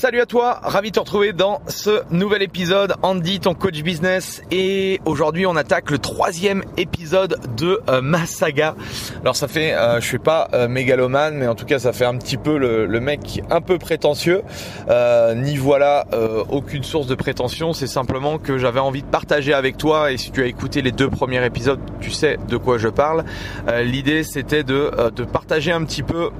Salut à toi, ravi de te retrouver dans ce nouvel épisode. Andy, ton coach business. Et aujourd'hui, on attaque le troisième épisode de euh, ma saga. Alors ça fait, euh, je suis pas euh, mégalomane, mais en tout cas, ça fait un petit peu le, mec un peu prétentieux. ni voilà aucune source de prétention. C'est simplement que j'avais envie de partager avec toi. Et si tu as écouté les deux premiers épisodes, tu sais de quoi je parle. L'idée, c'était de, de partager un petit peu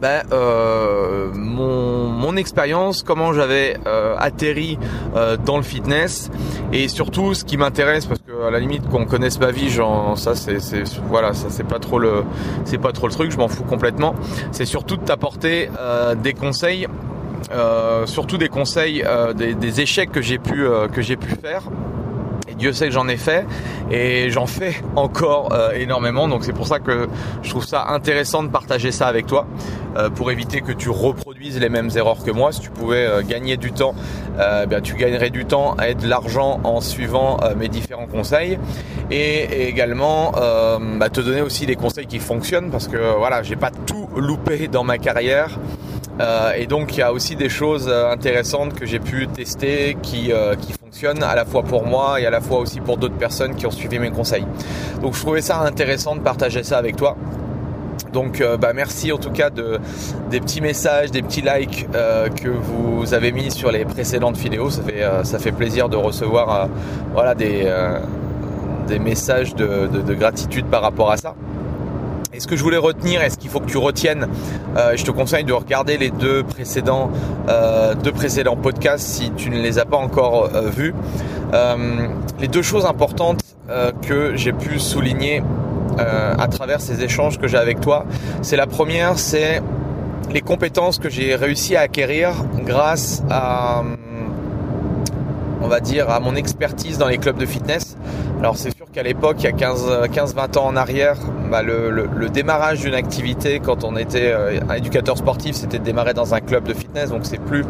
ben, euh, mon, mon expérience, comment j'avais euh, atterri euh, dans le fitness et surtout ce qui m'intéresse parce que à la limite qu'on connaisse ma vie, genre ça c'est voilà ça c'est pas trop le c'est pas trop le truc, je m'en fous complètement. C'est surtout de t'apporter des conseils surtout des conseils, des, des, échecs que j'ai pu que j'ai pu faire Dieu sait que j'en ai fait et j'en fais encore euh, énormément. Donc c'est pour ça que je trouve ça intéressant de partager ça avec toi euh, pour éviter que tu reproduises les mêmes erreurs que moi. Si tu pouvais euh, gagner du temps, bien tu gagnerais du temps et de l'argent en suivant mes différents conseils et, également bah, te donner aussi des conseils qui fonctionnent parce que voilà, j'ai pas tout loupé dans ma carrière. et donc il y a aussi des choses intéressantes que j'ai pu tester qui, qui à la fois pour moi et à la fois aussi pour d'autres personnes qui ont suivi mes conseils. Donc je trouvais ça intéressant de partager ça avec toi. Donc euh, bah, merci en tout cas de, des petits messages, des petits likes euh, que vous avez mis sur les précédentes vidéos. Ça fait, euh, ça fait plaisir de recevoir voilà, des, des messages de, gratitude par rapport à ça. Et ce que je voulais retenir, et ce qu'il faut que tu retiennes, euh, je te conseille de regarder les deux précédents, euh, deux précédents podcasts si tu ne les as pas encore euh, vus. les deux choses importantes que j'ai pu souligner à travers ces échanges que j'ai avec toi, c'est la première, c'est les compétences que j'ai réussi à acquérir grâce à on va dire, à mon expertise dans les clubs de fitness. Alors c'est qu'à l'époque, il y a 15-20 ans en arrière, bah, le, démarrage d'une activité quand on était euh, un éducateur sportif, c'était de démarrer dans un club de fitness. Donc c'est plus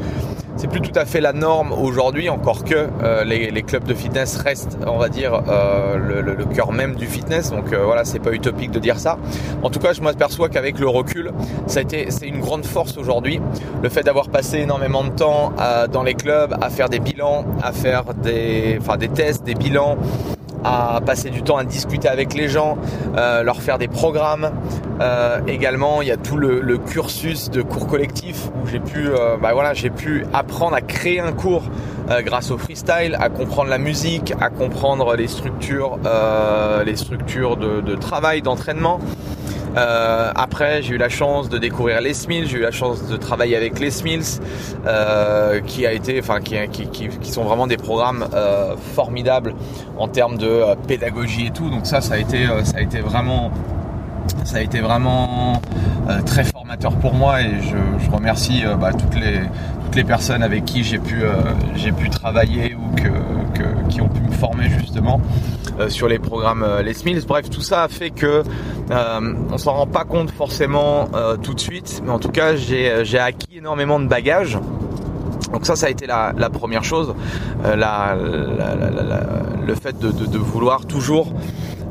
c'est plus tout à fait la norme aujourd'hui, encore que euh, les, clubs de fitness restent, on va dire, euh, le, cœur même du fitness. Donc voilà, c'est pas utopique de dire ça. En tout cas, je m'aperçois qu'avec le recul, ça a été, c'est une grande force aujourd'hui. Le fait d'avoir passé énormément de temps dans les clubs à faire des bilans, à faire des, enfin des tests, des bilans, à passer du temps à discuter avec les gens, euh, leur faire des programmes. Euh, également, il y a tout le, cursus de cours collectifs où j'ai pu, euh, bah voilà, j'ai pu apprendre à créer un cours grâce au freestyle, à comprendre la musique, à comprendre les structures, les structures de, de travail, d'entraînement. Euh, après, j'ai eu la chance de découvrir les Smiths, j'ai eu la chance de travailler avec les Smiths, euh, qui a été, enfin, qui, sont vraiment des programmes euh, formidables en termes de pédagogie et tout. Donc ça, ça a été, ça a été vraiment, ça a été vraiment très formateur pour moi et je, remercie bah, toutes les toutes les personnes avec qui j'ai pu j'ai pu travailler ou que, qui ont pu me former justement euh, sur les programmes euh, Les Mills. Bref, tout ça a fait que euh, on s'en rend pas compte forcément tout de suite, mais en tout cas j'ai acquis énormément de bagages. Donc ça, ça a été la, première chose, le fait de, vouloir toujours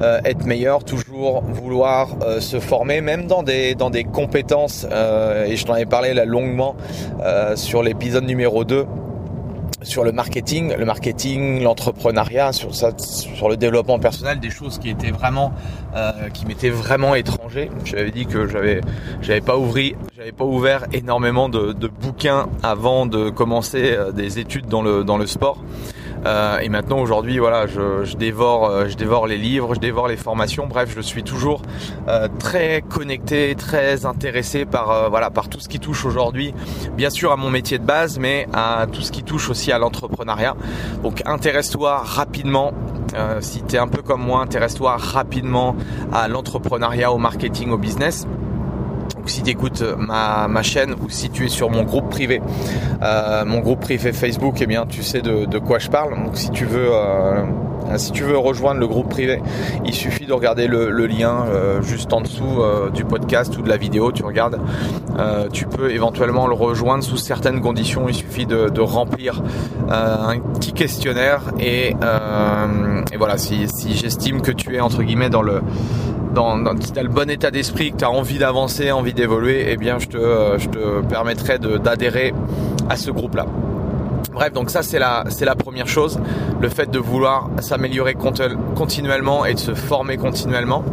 être meilleur, toujours vouloir se former, même dans des compétences. et je t'en avais parlé là longuement sur l'épisode numéro 2 sur le marketing, le marketing, l'entrepreneuriat, sur ça, sur le développement personnel, des choses qui étaient vraiment, euh, qui m'étaient vraiment étrangers. J'avais dit que j'avais, j'avais pas ouvert, j'avais pas ouvert énormément de, de, bouquins avant de commencer euh, des études dans le dans le sport. Euh, et maintenant aujourd'hui voilà je, je, dévore euh, je dévore les livres je dévore les formations. Bref je suis toujours euh, très connecté très intéressé par voilà par tout ce qui touche aujourd'hui. Bien sûr à mon métier de base mais à tout ce qui touche aussi à l'entrepreneuriat. Donc intéresse-toi rapidement. Si tu es un peu comme moi intéresse-toi rapidement à l'entrepreneuriat au marketing au business si tu écoutes ma, ma, chaîne ou si tu es sur mon groupe privé, euh, mon groupe privé Facebook, eh bien tu sais de, quoi je parle. Donc si tu veux euh, si tu veux rejoindre le groupe privé, il suffit de regarder le, lien euh, juste en dessous euh, du podcast ou de la vidéo. Tu regardes, euh, tu peux éventuellement le rejoindre sous certaines conditions. Il suffit de, de remplir un petit questionnaire et, et voilà. Si, si j'estime que tu es entre guillemets dans le dans, si tu as le bon état d'esprit, que tu as envie d'avancer, envie d'évoluer, eh bien je te, je te permettrai d'adhérer à ce groupe-là. Bref, donc ça c'est la, c'est la première chose, le fait de vouloir s'améliorer continuellement et de se former continuellement.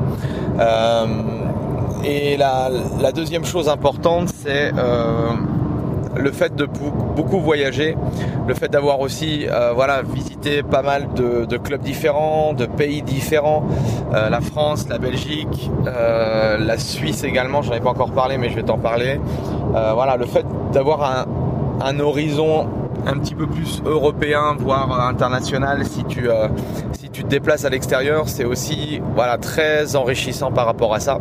Euh, et la, la, deuxième chose importante, c'est euh, le fait de beaucoup voyager, le fait d'avoir aussi euh, voilà visité pas mal de, clubs différents, de pays différents, euh, la France, la Belgique, euh, la Suisse également. J'en ai pas encore parlé, mais je vais t'en parler. voilà, le fait d'avoir un, un, horizon un petit peu plus européen, voire international, si tu si tu te déplaces à l'extérieur, c'est aussi voilà très enrichissant par rapport à ça.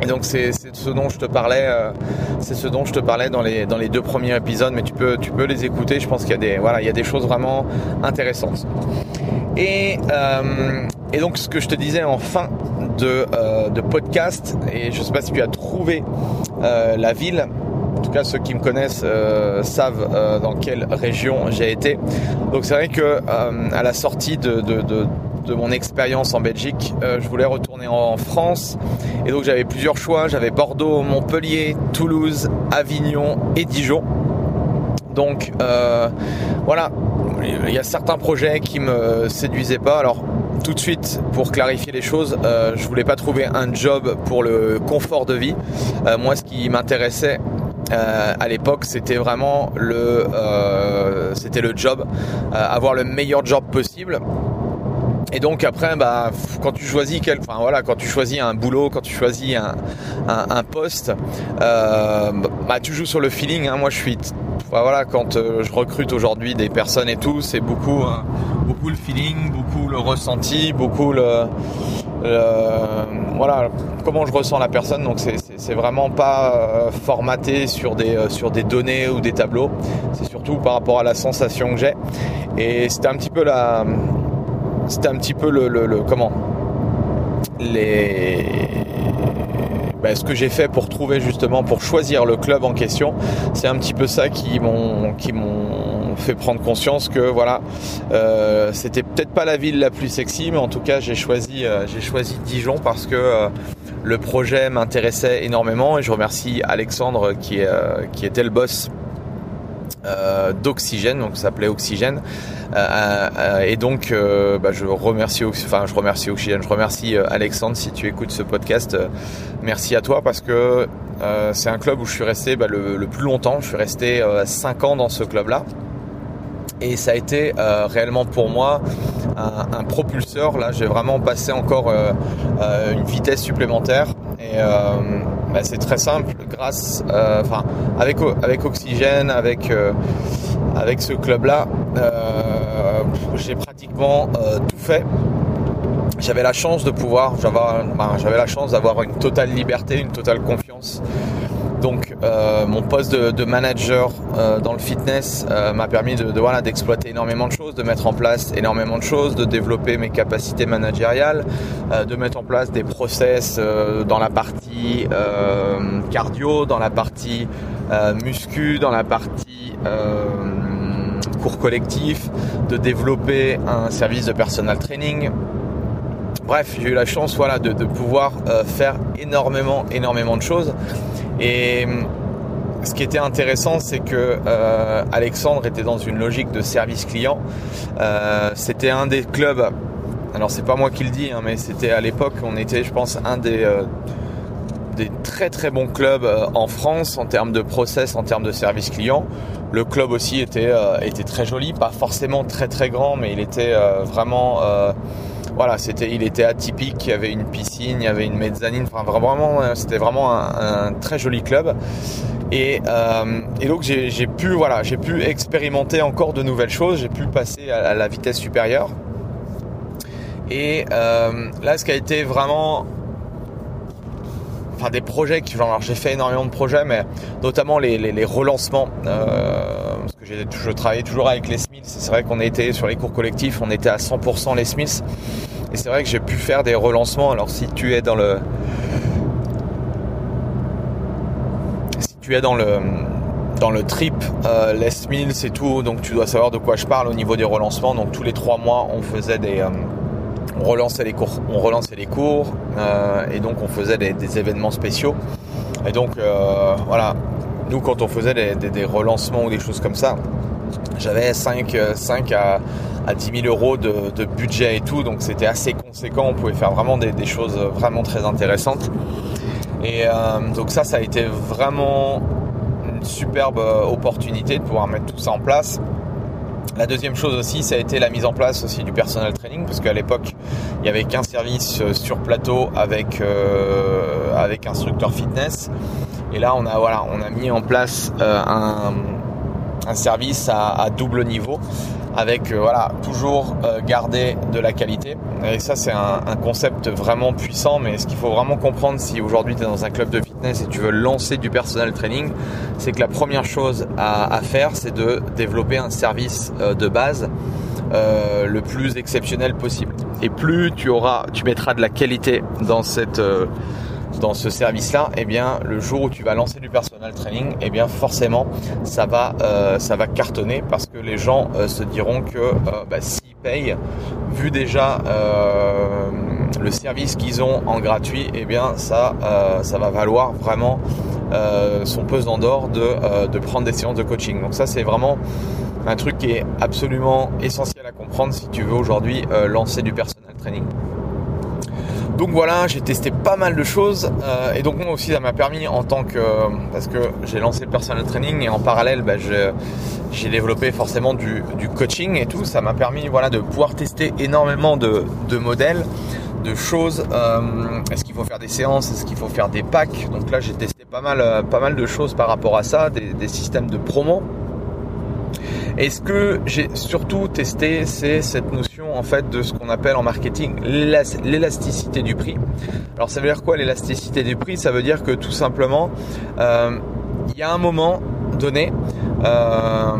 Et donc c'est ce dont je te parlais, euh, c'est ce dont je te parlais dans les dans les deux premiers épisodes, mais tu peux tu peux les écouter. Je pense qu'il y a des voilà il y a des choses vraiment intéressantes. Et euh, et donc ce que je te disais en fin de euh, de podcast, et je sais pas si tu as trouvé la ville. En tout cas, ceux qui me connaissent savent dans quelle région j'ai été. Donc c'est vrai que à la sortie de, de, de de mon expérience en Belgique, euh, je voulais retourner en France. Et donc j'avais plusieurs choix. J'avais Bordeaux, Montpellier, Toulouse, Avignon et Dijon. Donc euh, voilà, il y a certains projets qui me séduisaient pas. Alors tout de suite, pour clarifier les choses, euh, je voulais pas trouver un job pour le confort de vie. moi, ce qui m'intéressait à l'époque, c'était vraiment le, c'était le job, avoir le meilleur job possible et donc après, bah, quand tu choisis quel, enfin voilà, quand tu choisis un boulot, quand tu choisis un, un, poste, euh, bah, tu joues sur le feeling. Hein. Moi, je suis, voilà, quand euh, je recrute aujourd'hui des personnes et tout, c'est beaucoup, euh, beaucoup le feeling, beaucoup le ressenti, beaucoup le, voilà, comment je ressens la personne. Donc c'est vraiment pas formaté sur des, sur des données ou des tableaux. C'est surtout par rapport à la sensation que j'ai. Et c'était un petit peu la c'était un petit peu le, comment? Les ben, ce que j'ai fait pour trouver justement pour choisir le club en question c'est un petit peu ça qui m'ont qui m'ont fait prendre conscience que voilà euh, c'était peut-être pas la ville la plus sexy mais en tout cas j'ai choisi euh, j'ai choisi Dijon parce que euh, le projet m'intéressait énormément et je remercie Alexandre qui, qui était le boss euh, d'oxygène, donc ça s'appelait Oxygène. Euh, euh, et donc, bah, je remercie, enfin, je remercie Oxygène, je remercie Alexandre si tu écoutes ce podcast. merci à toi parce que c'est un club où je suis resté bah, le, plus longtemps. Je suis resté 5 ans dans ce club-là. Et ça a été réellement pour moi un, propulseur. Là, j'ai vraiment passé encore une vitesse supplémentaire. Et bah, c'est très simple, grâce, euh, enfin, avec avec Oxygène, avec euh, avec ce club-là, euh, j'ai pratiquement tout fait. J'avais la chance de pouvoir, j'avais la chance d'avoir une totale liberté, une totale confiance donc euh, mon poste de, manager euh, dans le fitness euh, m'a permis de, voilà d'exploiter énormément de choses, de mettre en place énormément de choses, de développer mes capacités managériales, de mettre en place des process dans la partie cardio, dans la partie muscu, dans la partie cours collectif, de développer un service de personal training. Bref, j'ai eu la chance voilà, de, de pouvoir faire énormément, énormément de choses. Et hum, ce qui était intéressant, c'est que euh, Alexandre était dans une logique de service client. Euh, c'était un des clubs. Alors c'est pas moi qui le dis, hein, mais c'était à l'époque, on était, je pense, un des euh, des très très bons clubs en France en termes de process, en termes de service client. Le club aussi était était très joli, pas forcément très très grand, mais il était vraiment voilà, c'était, il était atypique. Il y avait une piscine, il y avait une mezzanine. Enfin, vraiment, c'était vraiment un, très joli club. Et, euh, donc j'ai, pu, voilà, j'ai pu expérimenter encore de nouvelles choses. J'ai pu passer à, la vitesse supérieure. Et euh, là, ce qui a été vraiment Enfin, des projets qui alors j'ai fait énormément de projets mais notamment les, relancements euh, parce que j'ai je travaillais toujours avec les Smiths c'est vrai qu'on était sur les cours collectifs on était à 100% les Smiths et c'est vrai que j'ai pu faire des relancements. Alors si tu es dans le si tu es dans le dans le trip euh, Les Mills et tout, donc tu dois savoir de quoi je parle au niveau des relancements. Donc tous les trois mois, on faisait des euh, on relançait les cours, cours, et donc on faisait des, événements spéciaux. Et donc voilà, nous quand on faisait des, relancements ou des choses comme ça, j'avais 5, 5 à, à 10 000 euros de, budget et tout, donc c'était assez conséquent. On pouvait faire vraiment des, choses vraiment très intéressantes. Et euh, donc ça, ça a été vraiment une superbe euh, opportunité de pouvoir mettre tout ça en place. La deuxième chose aussi, ça a été la mise en place aussi du personal training, parce qu'à l'époque, il n'y avait qu'un service euh, sur plateau avec avec instructeur fitness. Et là, on a voilà, on a mis en place un, un service à, double niveau avec euh, voilà toujours euh, garder de la qualité. Et ça c'est un, concept vraiment puissant mais ce qu'il faut vraiment comprendre si aujourd'hui tu es dans un club de fitness et tu veux lancer du personal training c'est que la première chose à, faire c'est de développer un service euh, de base le plus exceptionnel possible. Et plus tu auras tu mettras de la qualité dans cette dans ce service-là, eh bien, le jour où tu vas lancer du personal training, eh bien, forcément, ça va, euh, ça va cartonner parce que les gens euh, se diront que euh, bah, s'ils payent, vu déjà le service qu'ils ont en gratuit, eh bien, ça, ça va valoir vraiment son pesant d'or de, de prendre des séances de coaching. Donc ça, c'est vraiment un truc qui est absolument essentiel à comprendre si tu veux aujourd'hui lancer du personal training. Donc voilà, j'ai testé pas mal de choses euh, et donc moi aussi ça m'a permis en tant que parce que j'ai lancé le personal training et en parallèle bah, j'ai développé forcément du, coaching et tout. Ça m'a permis voilà de pouvoir tester énormément de, modèles, de choses. Euh, est-ce qu'il faut faire des séances Est-ce qu'il faut faire des packs Donc là j'ai testé pas mal euh, de choses par rapport à ça, des systèmes de promo et ce que j'ai surtout testé, c'est cette notion en fait de ce qu'on appelle en marketing l'élasticité du prix. Alors ça veut dire quoi l'élasticité du prix? Ça veut dire que tout simplement, euh, il y a un moment donné, euh,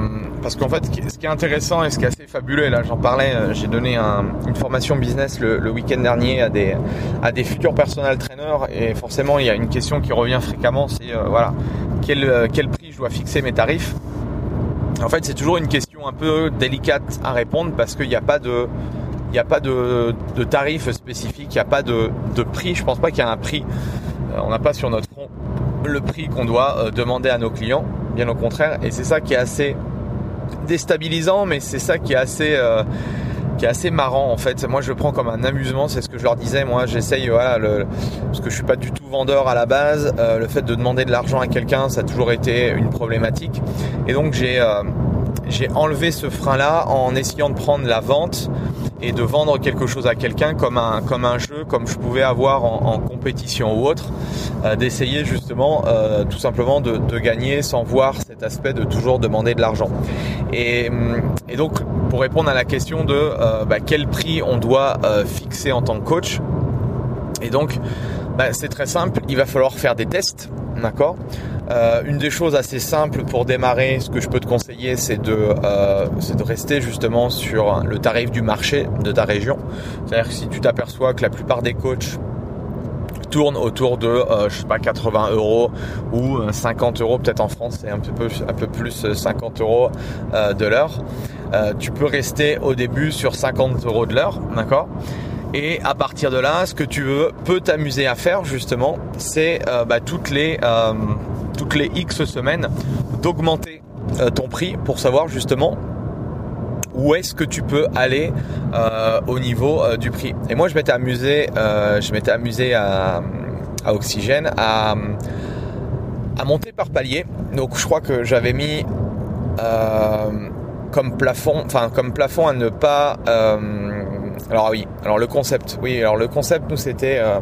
parce qu'en fait, ce qui est intéressant et ce qui est assez fabuleux, là j'en parlais, euh, j'ai donné une formation business le, week-end dernier à des, futurs personal trainers, et forcément il y a une question qui revient fréquemment, c'est voilà, quel prix je dois fixer mes tarifs? En fait, c'est toujours une question un peu délicate à répondre parce qu'il n'y a pas de, il n'y a pas de, tarif spécifique, il n'y a pas de, prix. Je pense pas qu'il y a un prix. Euh, on n'a pas sur notre front le prix qu'on doit euh, demander à nos clients, bien au contraire. Et c'est ça qui est assez déstabilisant, mais c'est ça qui est assez euh, qui est assez marrant en fait. Moi je le prends comme un amusement, c'est ce que je leur disais. Moi j'essaye, voilà, parce que je suis pas du tout vendeur à la base. Euh, le fait de demander de l'argent à quelqu'un, ça a toujours été une problématique. Et donc j'ai euh, j'ai enlevé ce frein là en essayant de prendre la vente et de vendre quelque chose à quelqu'un comme un comme un jeu, comme je pouvais avoir en, compétition ou autre, euh, d'essayer justement tout simplement de, de, gagner sans voir cet aspect de toujours demander de l'argent. Et, et donc pour répondre à la question de euh, bah, quel prix on doit euh, fixer en tant que coach. Et donc, bah, c'est très simple, il va falloir faire des tests, d'accord euh, Une des choses assez simples pour démarrer, ce que je peux te conseiller, c'est de, rester justement sur le tarif du marché de ta région. C'est-à-dire que si tu t'aperçois que la plupart des coachs tournent autour de je sais pas 80 euros ou 50 euros peut-être en France c'est un peu un peu plus 50 euros de l'heure euh, tu peux rester au début sur 50 euros de l'heure, d'accord et à partir de là, ce que tu veux, peux t'amuser à faire justement, c'est euh, bah, toutes les euh, toutes les X semaines d'augmenter ton prix pour savoir justement où est-ce que tu peux aller au niveau du prix. Et moi, je m'étais amusé, je m'étais amusé à, à Oxygène à, à monter par palier. Donc, je crois que j'avais mis comme plafond, enfin comme plafond à ne pas. Euh, alors oui, alors le concept, oui, alors le concept nous c'était euh,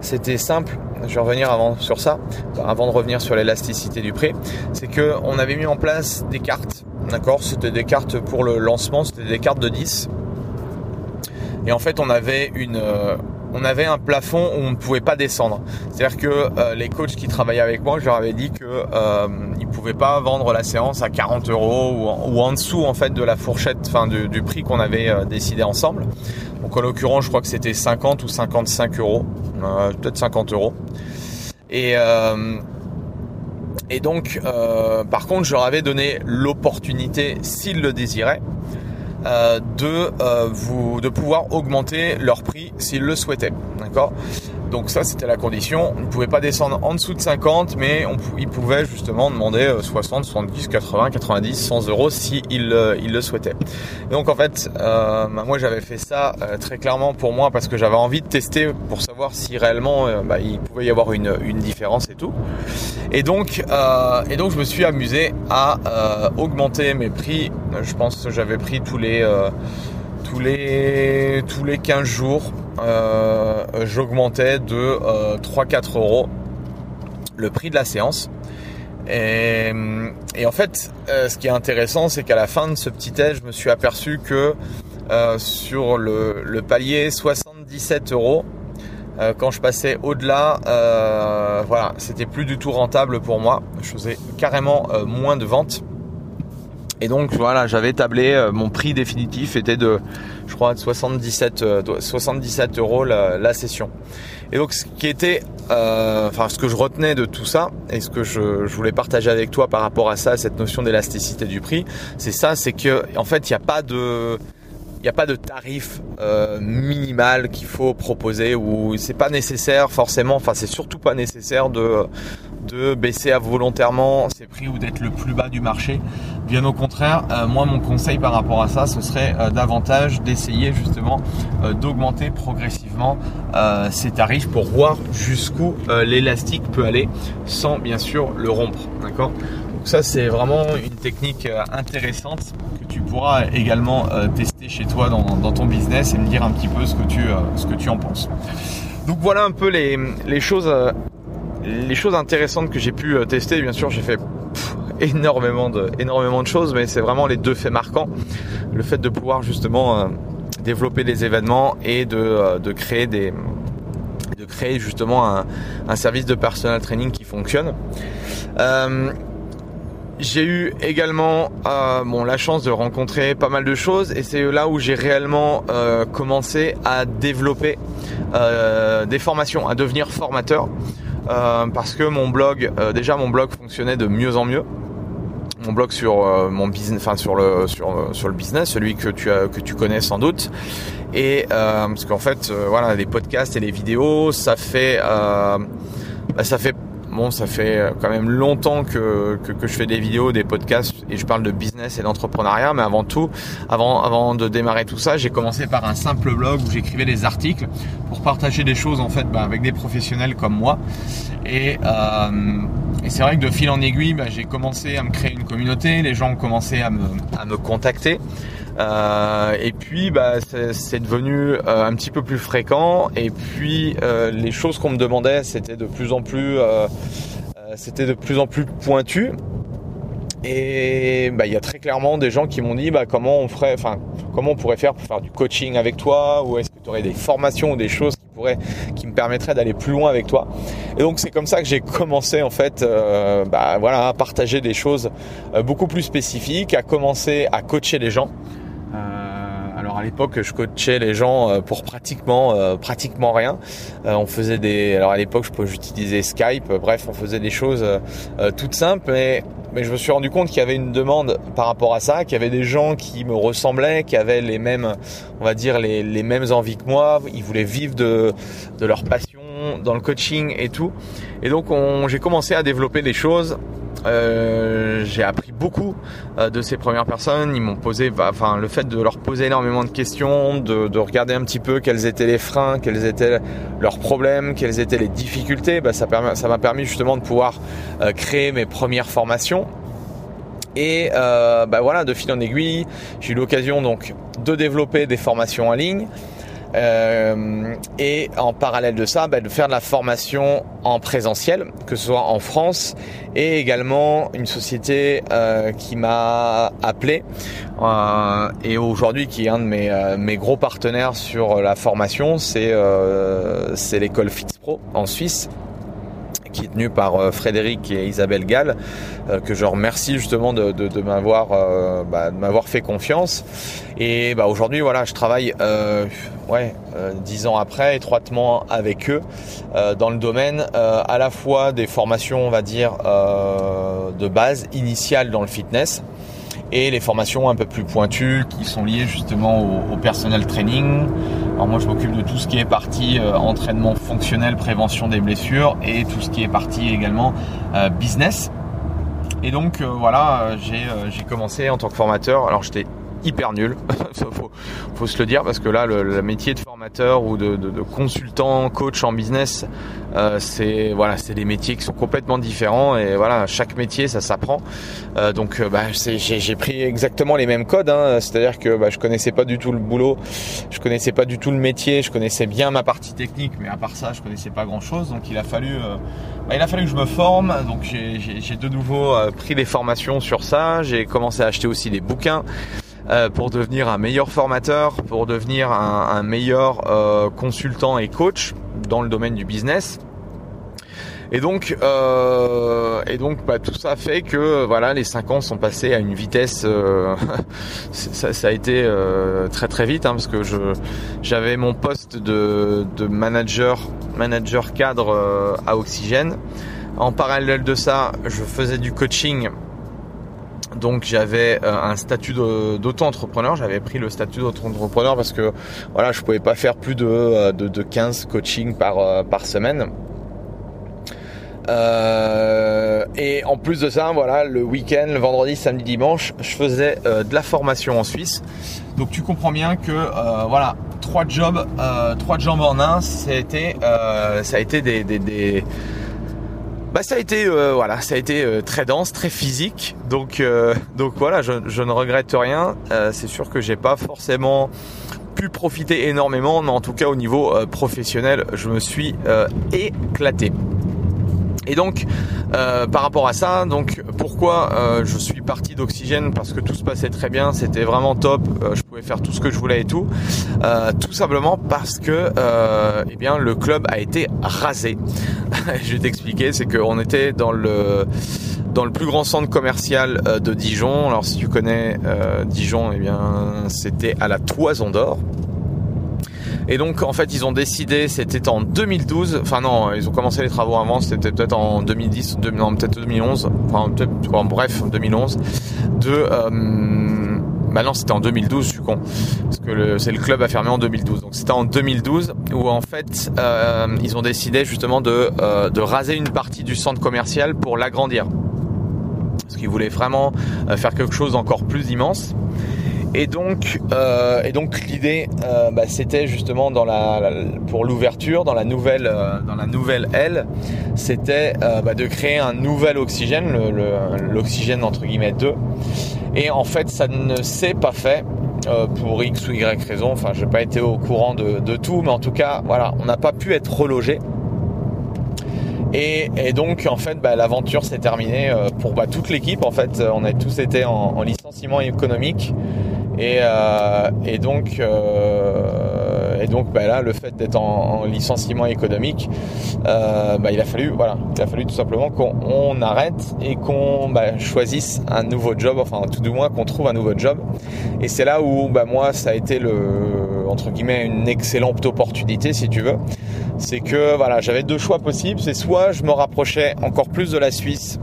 c'était simple. Je vais revenir avant sur ça, avant de revenir sur l'élasticité du prix. C'est que on avait mis en place des cartes, d'accord? C'était des cartes pour le lancement, c'était des cartes de 10. Et en fait, on avait une euh, on avait un plafond où on ne pouvait pas descendre. C'est-à-dire que euh, les coachs qui travaillaient avec moi, je leur avais dit que ils pouvaient pas vendre la séance à 40 euros ou, en dessous en fait de la fourchette, enfin du, prix qu'on avait euh, décidé ensemble. Donc en l'occurrence, je crois que c'était 50 ou 55 euros, euh, peut-être 50 euros. Et et donc, par contre, je leur avais donné l'opportunité, s'ils le désiraient, de vous de pouvoir augmenter leur prix s'ils le souhaitaient. D'accord? Donc ça, c'était la condition. On ne pouvait pas descendre en dessous de 50, mais on, il pouvait justement demander 60, 70, 80, 90, 100 euros si il, le souhaitait. donc en fait, euh, moi j'avais fait ça euh, très clairement pour moi parce que j'avais envie de tester pour savoir si réellement euh, bah, il pouvait y avoir une, différence et tout. Et donc, je me suis amusé à augmenter mes prix. Je pense que j'avais pris tous les tous les tous les 15 jours euh, j'augmentais de 3-4 euh, euros le prix de la séance. Et, en fait, euh, ce qui est intéressant, c'est qu'à la fin de ce petit test, je me suis aperçu que sur le, palier 77 euros, quand je passais au-delà, voilà, c'était plus du tout rentable pour moi. Je faisais carrément moins de ventes. Et donc voilà, j'avais tablé, mon prix définitif était de je crois, de 77, 77 euh, euros la, session. Et donc, ce qui était, euh, enfin, ce que je retenais de tout ça et ce que je, voulais partager avec toi par rapport à ça, cette notion d'élasticité du prix, c'est ça, c'est que en fait, il n'y a pas de n'y a pas de tarif euh, minimal qu'il faut proposer ou c'est pas nécessaire forcément, enfin c'est surtout pas nécessaire de, baisser volontairement ses prix ou d'être le plus bas du marché. Bien au contraire, euh, moi mon conseil par rapport à ça, ce serait euh, davantage d'essayer justement d'augmenter progressivement ses tarifs pour voir jusqu'où l'élastique peut aller sans bien sûr le rompre. D'accord? Donc ça c'est vraiment une technique intéressante tu pourras également euh, tester chez toi dans, ton business et me dire un petit peu ce que tu, euh, ce que tu en penses. Donc voilà un peu les, choses, euh, les choses intéressantes que j'ai pu tester. Bien sûr, j'ai fait énormément, de, énormément de choses, mais c'est vraiment les deux faits marquants. Le fait de pouvoir justement développer des événements et de, créer des de créer justement un, un, service de personal training qui fonctionne. J'ai eu également euh, bon, la chance de rencontrer pas mal de choses et c'est là où j'ai réellement euh, commencé à développer euh, des formations, à devenir formateur parce que mon blog, déjà mon blog fonctionnait de mieux en mieux. Mon blog sur mon business, enfin sur le sur sur le business, celui que tu as que tu connais sans doute. Et parce qu'en fait, voilà, les podcasts et les vidéos, ça fait bah, ça fait Bon, ça fait euh, quand même longtemps que, que, je fais des vidéos, des podcasts et je parle de business et d'entrepreneuriat. Mais avant tout, avant, avant de démarrer tout ça, j'ai commencé par un simple blog où j'écrivais des articles pour partager des choses en fait bah, avec des professionnels comme moi. Et, euh, et c'est vrai que de fil en aiguille, bah, j'ai commencé à me créer une communauté. Les gens ont commencé à me, à me contacter. Euh, et puis bah, c'est devenu euh, un petit peu plus fréquent. Et puis euh, les choses qu'on me demandait, c'était de plus en plus, c'était de plus en plus pointu. Et bah, il y a très clairement des gens qui m'ont dit bah, comment on ferait, enfin comment on pourrait faire pour faire du coaching avec toi, ou est-ce que tu aurais des formations ou des choses qui pourraient, qui me permettraient d'aller plus loin avec toi? Et donc c'est comme ça que j'ai commencé en fait, bah, voilà, à partager des choses beaucoup plus spécifiques, à commencer à coacher les gens. Alors à l'époque, je coachais les gens euh, pour pratiquement euh, pratiquement rien. Euh, on faisait des alors à l'époque, j'utilisais Skype. Bref, on faisait des choses toutes simples mais mais je me suis rendu compte qu'il y avait une demande par rapport à ça, qu'il y avait des gens qui me ressemblaient, qui avaient les mêmes, on va dire les, les mêmes envies que moi. Ils voulaient vivre de, de leur passion dans le coaching et tout. Et donc j'ai commencé à développer des choses euh, j'ai appris beaucoup euh, de ces premières personnes. Ils m'ont posé, bah, enfin, le fait de leur poser énormément de questions, de, regarder un petit peu quels étaient les freins, quels étaient leurs problèmes, quelles étaient les difficultés. Bah, ça m'a permis justement de pouvoir euh, créer mes premières formations. Et bah voilà, de fil en aiguille, j'ai eu l'occasion donc de développer des formations en ligne, euh, et en parallèle de ça, bah, de faire de la formation en présentiel, que ce soit en France et également une société euh, qui m'a appelé euh, et aujourd'hui qui est un de mes, mes gros partenaires sur la formation, c'est l'école FitzPro en Suisse qui est tenu par euh, Frédéric et Isabelle Gall, euh, que je remercie justement de, euh, bah, m'avoir fait confiance. Et bah, aujourd'hui, voilà, je travaille ouais dix ans après étroitement avec eux dans le domaine à la fois des formations, on va dire, de base initiale dans le fitness et les formations un peu plus pointues qui sont liées justement au, personnel training. Alors moi je m'occupe de tout ce qui est partie euh, entraînement fonctionnel, prévention des blessures et tout ce qui est partie également euh, business. Et donc voilà, j'ai commencé en tant que formateur. Alors j'étais hyper nul. faut, faut se le dire parce que là, le, métier de formateur ou de, consultant, coach en business, euh, c'est voilà, c'est des métiers qui sont complètement différents et voilà, chaque métier ça s'apprend. Euh, donc, euh, bah, j'ai pris exactement les mêmes codes. Hein. C'est-à-dire que bah, je connaissais pas du tout le boulot, je connaissais pas du tout le métier, je connaissais bien ma partie technique, mais à part ça, je connaissais pas grand-chose. Donc, il a fallu, bah, il a fallu que je me forme. Donc, j'ai de nouveau pris des formations sur ça. J'ai commencé à acheter aussi des bouquins. Euh, pour devenir un meilleur formateur, pour devenir un, meilleur euh, consultant et coach dans le domaine du business. Et donc, euh, et donc, bah, tout ça fait que voilà, les 5 ans sont passés à une vitesse. ça, a été très très vite hein, parce que j'avais mon poste de, de manager manager cadre à Oxygène. En parallèle de ça, je faisais du coaching donc j'avais euh, un statut d'auto-entrepreneur, j'avais pris le statut d'auto-entrepreneur parce que voilà, je pouvais pas faire plus de, euh, de, 15 coachings par, euh, semaine. et en plus de ça, voilà, le week-end, le vendredi, samedi, dimanche, je faisais de la formation en Suisse. Donc tu comprends bien que voilà, trois jobs, trois jobs en un, ça a été, des bah ça a été euh, voilà, ça a été euh, très dense, très physique. Donc euh, donc voilà, je, ne regrette rien. c'est sûr que j'ai pas forcément pu profiter énormément, mais en tout cas au niveau professionnel, je me suis éclaté. Et donc, euh, par rapport à ça, donc pourquoi euh, je suis parti d'Oxygène? Parce que tout se passait très bien, c'était vraiment top, euh, je pouvais faire tout ce que je voulais et tout. tout simplement parce que, eh bien, le club a été rasé. je vais t'expliquer, c'est qu'on était dans le dans le plus grand centre commercial de Dijon. Alors, si tu connais Dijon, eh bien, c'était à la Toison d'Or. Et donc en fait ils ont décidé, c'était en 2012, enfin non, ils ont commencé les travaux avant, c'était peut-être en 2010, non peut-être 2011, enfin peut-être, bref 2011, de euh, bah non, c'était en 2012, je suis con. Parce que c'est le club a fermé en 2012. Donc c'était en 2012 où en fait euh, ils ont décidé justement de, euh, de raser une partie du centre commercial pour l'agrandir. Parce qu'ils voulaient vraiment euh, faire quelque chose d'encore plus immense. Et donc, euh, et donc l'idée, euh, bah, c'était justement pour l'ouverture, dans la nouvelle, euh, dans la nouvelle aile, c'était bah, de créer un nouvel oxygène, l'oxygène entre guillemets 2. Et en fait, ça ne s'est pas fait pour X ou Y raison. Enfin, j'ai pas été au courant de, tout, mais en tout cas, voilà, on n'a pas pu être relogé. Et, donc en fait bah, l'aventure s'est terminée pour toute l'équipe en fait on a tous été en licenciement économique et, euh, et donc, euh, et donc bah là, le fait d'être en, licenciement économique, euh, bah, il a fallu, voilà, il a fallu tout simplement qu'on arrête et qu'on bah, choisisse un nouveau job, enfin tout du moins qu'on trouve un nouveau job. Et c'est là où bah, moi, ça a été le, entre guillemets, une excellente opportunité, si tu veux. C'est que voilà, j'avais deux choix possibles. C'est soit je me rapprochais encore plus de la Suisse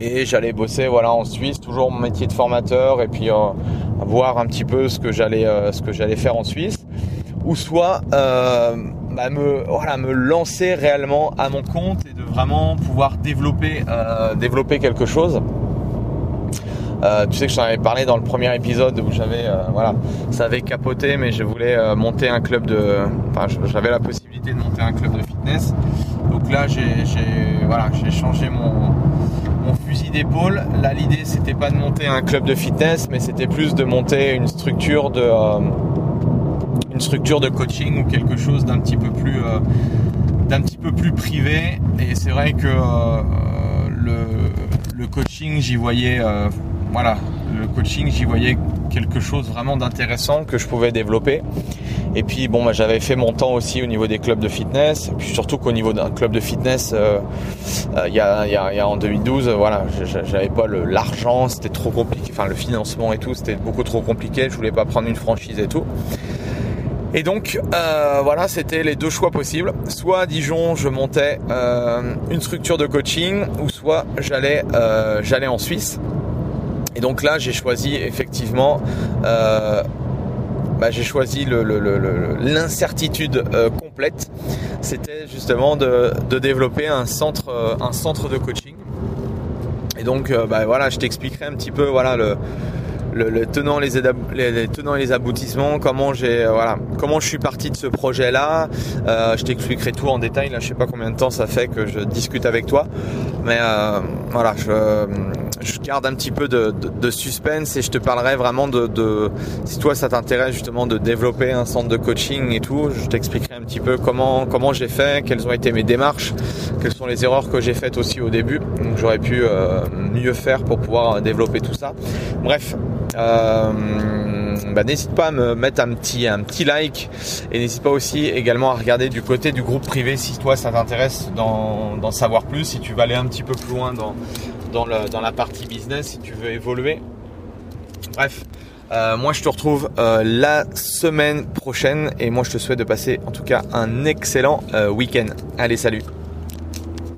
et j'allais bosser voilà en Suisse toujours mon métier de formateur et puis voir un petit peu ce que j'allais euh, ce que j'allais faire en Suisse. Ou soit euh, bah, me voilà me lancer réellement à mon compte et de vraiment pouvoir développer développer quelque chose. Tu sais que je t'en avais parlé dans le premier épisode où j'avais voilà ça avait capoté mais je voulais monter un club de enfin j'avais la possibilité de monter un club de fitness. Donc là j'ai voilà j'ai changé mon mon fusil d'épaule. Là, l'idée, c'était pas de monter un club de fitness, mais c'était plus de monter une structure de, euh, une structure de coaching ou quelque chose d'un petit peu plus, euh, d'un petit peu plus privé. Et c'est vrai que euh, le, le, coaching, j'y voyais, voilà, le coaching, j'y voyais quelque chose vraiment d'intéressant que je pouvais développer. Et puis bon, bah, j'avais fait mon temps aussi au niveau des clubs de fitness, et puis surtout qu'au niveau d'un club de fitness, euh, euh, il y, a, y, a, en 2012, voilà, j'avais pas l'argent, c'était trop compliqué, enfin le financement et tout, c'était beaucoup trop compliqué. Je voulais pas prendre une franchise et tout. Et donc euh, voilà, c'était les deux choix possibles. Soit à Dijon, je montais une structure de coaching, ou soit j'allais j'allais en Suisse. Et donc là, j'ai choisi effectivement, euh, bah, j'ai choisi l'incertitude euh, complète. C'était justement de, développer un centre, euh, un centre de coaching. Et donc, bah, voilà, je t'expliquerai un petit peu, voilà le le, tenant les, les, tenants et les aboutissements, comment j'ai voilà, comment je suis parti de ce projet là. je t'expliquerai tout en détail. Là, je sais pas combien de temps ça fait que je discute avec toi, mais voilà, je, je garde un petit peu de, suspense et je te parlerai vraiment de, si toi ça t'intéresse justement de développer un centre de coaching et tout, je t'expliquerai un petit peu comment comment j'ai fait, quelles ont été mes démarches, quelles sont les erreurs que j'ai faites aussi au début, donc j'aurais pu euh, mieux faire pour pouvoir développer tout ça. Bref. Euh, bah, n'hésite pas à me mettre un petit un petit like et n'hésite pas aussi également à regarder du côté du groupe privé si toi ça t'intéresse d'en savoir plus si tu vas aller un petit peu plus loin dans dans, la partie business si tu veux évoluer. Bref, euh, moi je te retrouve euh, la semaine prochaine et moi je te souhaite de passer en tout cas un excellent euh, week-end. Allez, salut